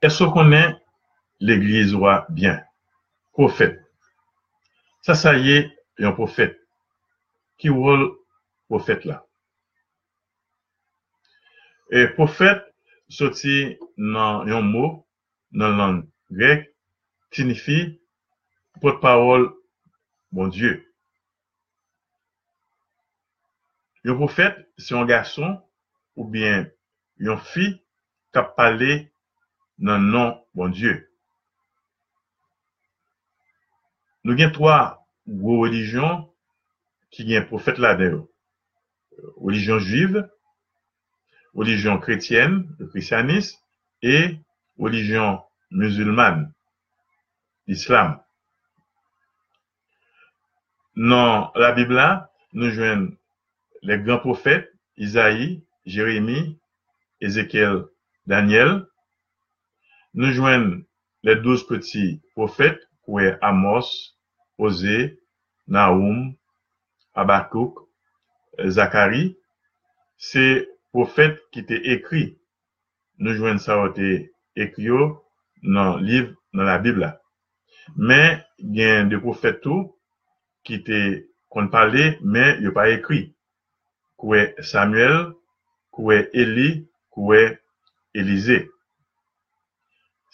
Est-ce qu'on est l'église roi bien? Prophète. Ça, ça y est, un prophète. Qui rôle prophète là? Et prophète, sorti dans un mot, dans la langue grecque, signifie porte-parole, bon Dieu. Un prophète, c'est un garçon ou bien une fille qui a parlé le nom, bon Dieu. Nous avons trois gros religions qui ont un prophète là-dedans. Religion juive, religion chrétienne, le christianisme, et religion musulmane, l'islam. Dans la Bible, nous jouons les grands prophètes, Isaïe, Jérémie, Ézéchiel, Daniel. Nous joignons les douze petits prophètes, qui Amos, Osée, Naoum, Habakkuk, Zacharie. C'est prophètes qui étaient écrits. Nous joignons ça écrit dans le livre, dans la Bible. Mais il y a des prophètes tout qui étaient qu'on parlait, mais il n'y a pas écrit. Koué Samuel, koué Élie, koué Élisée.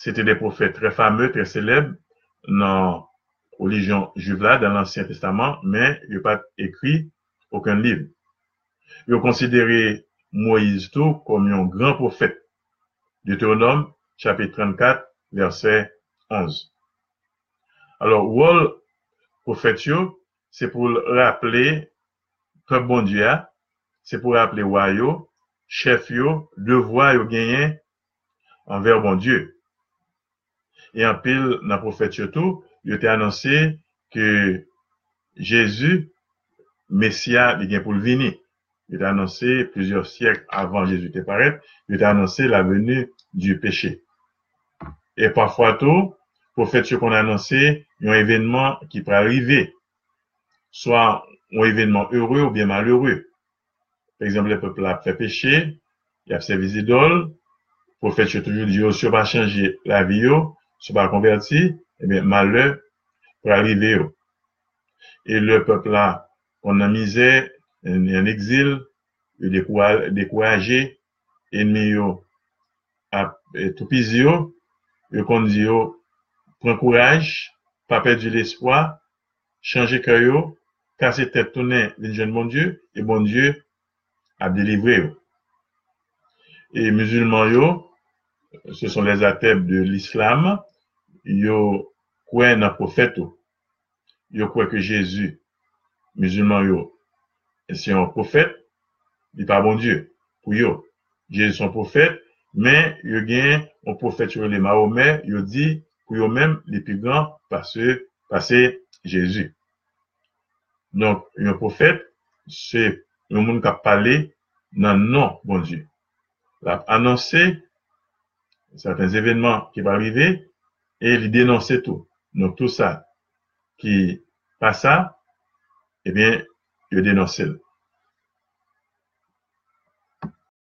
C'était des prophètes très fameux, très célèbres dans la religion juive dans l'Ancien Testament, mais il n'y a pas écrit aucun livre. Ils ont considéré Moïse tout comme un grand prophète. Deutéronome, chapitre 34, verset 11. Alors, rôle prophète, c'est pour rappeler que bon Dieu c'est pour rappeler royaux, chef yo, devoir yo gagné envers bon Dieu. Et en pile, dans le prophète surtout, il a annoncé que Jésus, Messia, il vient pour le venir. Il a annoncé plusieurs siècles avant Jésus de paraître, il a annoncé la venue du péché. Et parfois tout, prophète qu'on a annoncé, un événement qui peut arriver, soit un événement heureux ou bien malheureux. Par exemple, le peuple a fait péché, il a fait ses idoles, le prophète a toujours dit, si on va changer la vie, si on va convertir, eh pour arriver. Et le peuple a, on a misé, en exil, il est découragé, ennemi, a tout pisé, il qu'on dit, prends courage, pas perdre l'espoir, changer cœur, casser tête tourner, jeune bon Dieu, et bon Dieu à délivrer. Et musulmans, yo, ce sont les athèbes de l'islam, yo dans le prophète. Yo croient que Jésus, musulmans, yo, un prophète, il pas bon Dieu. Pour yo, Jésus est un prophète, mais yo gagne un prophète sur les Mahomet, yo dit, yo même, les parce que, Jésus. Donc, un prophète, c'est un monde qui a parlé le nom, bon Dieu. Il a annoncé certains événements qui vont arriver et il dénonçait tout. Donc, tout ça qui passe ça, eh bien, il dénonçait.